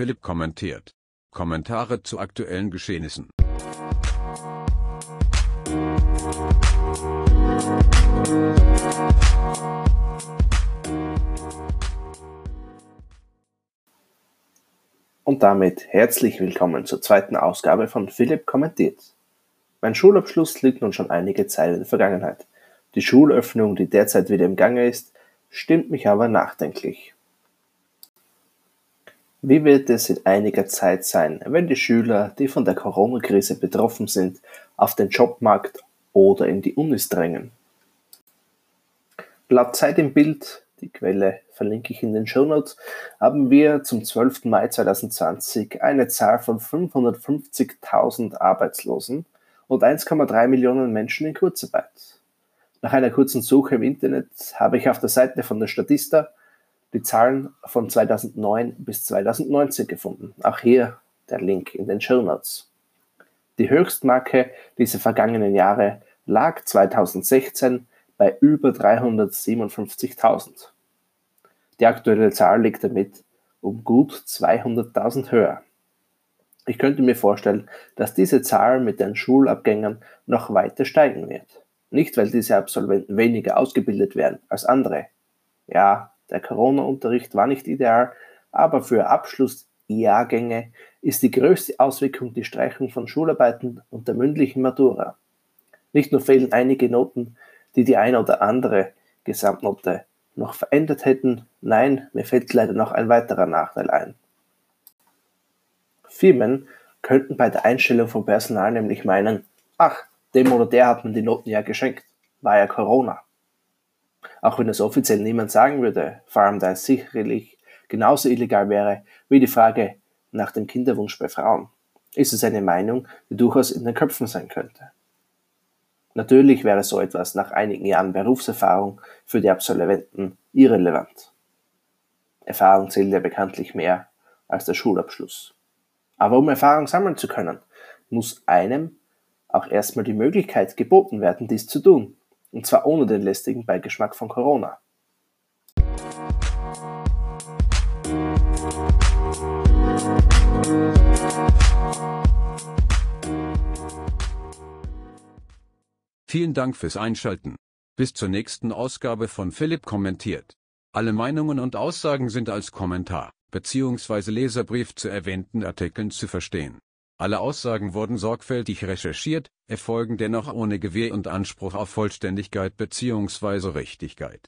Philipp kommentiert. Kommentare zu aktuellen Geschehnissen. Und damit herzlich willkommen zur zweiten Ausgabe von Philipp kommentiert. Mein Schulabschluss liegt nun schon einige Zeit in der Vergangenheit. Die Schulöffnung, die derzeit wieder im Gange ist, stimmt mich aber nachdenklich. Wie wird es in einiger Zeit sein, wenn die Schüler, die von der Corona-Krise betroffen sind, auf den Jobmarkt oder in die Unis drängen? Laut Zeit im Bild, die Quelle verlinke ich in den Show Notes, haben wir zum 12. Mai 2020 eine Zahl von 550.000 Arbeitslosen und 1,3 Millionen Menschen in Kurzarbeit. Nach einer kurzen Suche im Internet habe ich auf der Seite von der Statista die Zahlen von 2009 bis 2019 gefunden. Auch hier der Link in den Show Notes. Die Höchstmarke dieser vergangenen Jahre lag 2016 bei über 357.000. Die aktuelle Zahl liegt damit um gut 200.000 höher. Ich könnte mir vorstellen, dass diese Zahl mit den Schulabgängern noch weiter steigen wird. Nicht, weil diese Absolventen weniger ausgebildet werden als andere. Ja, der Corona-Unterricht war nicht ideal, aber für Abschlussjahrgänge ist die größte Auswirkung die Streichung von Schularbeiten und der mündlichen Matura. Nicht nur fehlen einige Noten, die die eine oder andere Gesamtnote noch verändert hätten, nein, mir fällt leider noch ein weiterer Nachteil ein. Firmen könnten bei der Einstellung von Personal nämlich meinen, ach, dem oder der hat man die Noten ja geschenkt, war ja Corona. Auch wenn es offiziell niemand sagen würde, vor allem da es sicherlich genauso illegal wäre wie die Frage nach dem Kinderwunsch bei Frauen, ist es eine Meinung, die durchaus in den Köpfen sein könnte. Natürlich wäre so etwas nach einigen Jahren Berufserfahrung für die Absolventen irrelevant. Erfahrung zählt ja bekanntlich mehr als der Schulabschluss. Aber um Erfahrung sammeln zu können, muss einem auch erstmal die Möglichkeit geboten werden, dies zu tun. Und zwar ohne den lästigen Beigeschmack von Corona. Vielen Dank fürs Einschalten. Bis zur nächsten Ausgabe von Philipp kommentiert. Alle Meinungen und Aussagen sind als Kommentar bzw. Leserbrief zu erwähnten Artikeln zu verstehen. Alle Aussagen wurden sorgfältig recherchiert, erfolgen dennoch ohne Gewähr und Anspruch auf Vollständigkeit bzw. Richtigkeit